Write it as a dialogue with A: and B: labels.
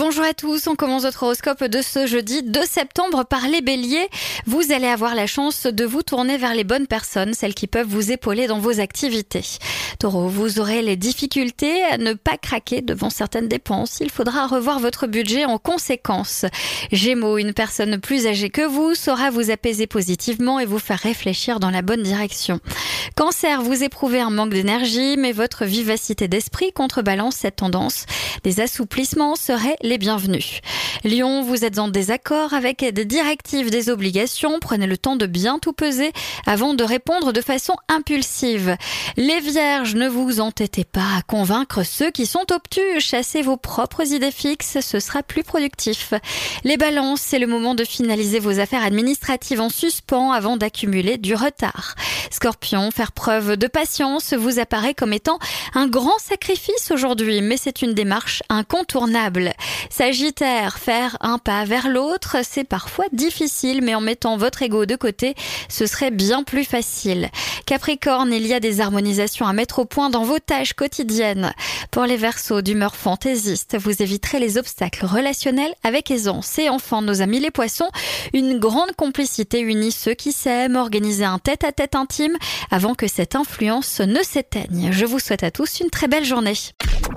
A: Bonjour à tous, on commence votre horoscope de ce jeudi 2 septembre par les béliers. Vous allez avoir la chance de vous tourner vers les bonnes personnes, celles qui peuvent vous épauler dans vos activités. Taureau, vous aurez les difficultés à ne pas craquer devant certaines dépenses. Il faudra revoir votre budget en conséquence. Gémeaux, une personne plus âgée que vous saura vous apaiser positivement et vous faire réfléchir dans la bonne direction. Cancer, vous éprouvez un manque d'énergie, mais votre vivacité d'esprit contrebalance cette tendance. Des assouplissements seraient les bienvenus. Lion, vous êtes en désaccord avec des directives, des obligations. Prenez le temps de bien tout peser avant de répondre de façon impulsive. Les vierges, ne vous entêtez pas à convaincre ceux qui sont obtus. Chassez vos propres idées fixes, ce sera plus productif. Les balances, c'est le moment de finaliser vos affaires administratives en suspens avant d'accumuler du retard. Scorpion, faire preuve de patience vous apparaît comme étant un grand sacrifice aujourd'hui, mais c'est une démarche incontournable. Sagittaire, faire un pas vers l'autre, c'est parfois difficile, mais en mettant votre ego de côté, ce serait bien plus facile. Capricorne, il y a des harmonisations à mettre au point dans vos tâches quotidiennes. Pour les versos d'humeur fantaisiste, vous éviterez les obstacles relationnels avec aisance. Et enfin, nos amis les poissons, une grande complicité unit ceux qui s'aiment, organiser un tête-à-tête intime avant que cette influence ne s'éteigne. Je vous souhaite à tous une très belle journée.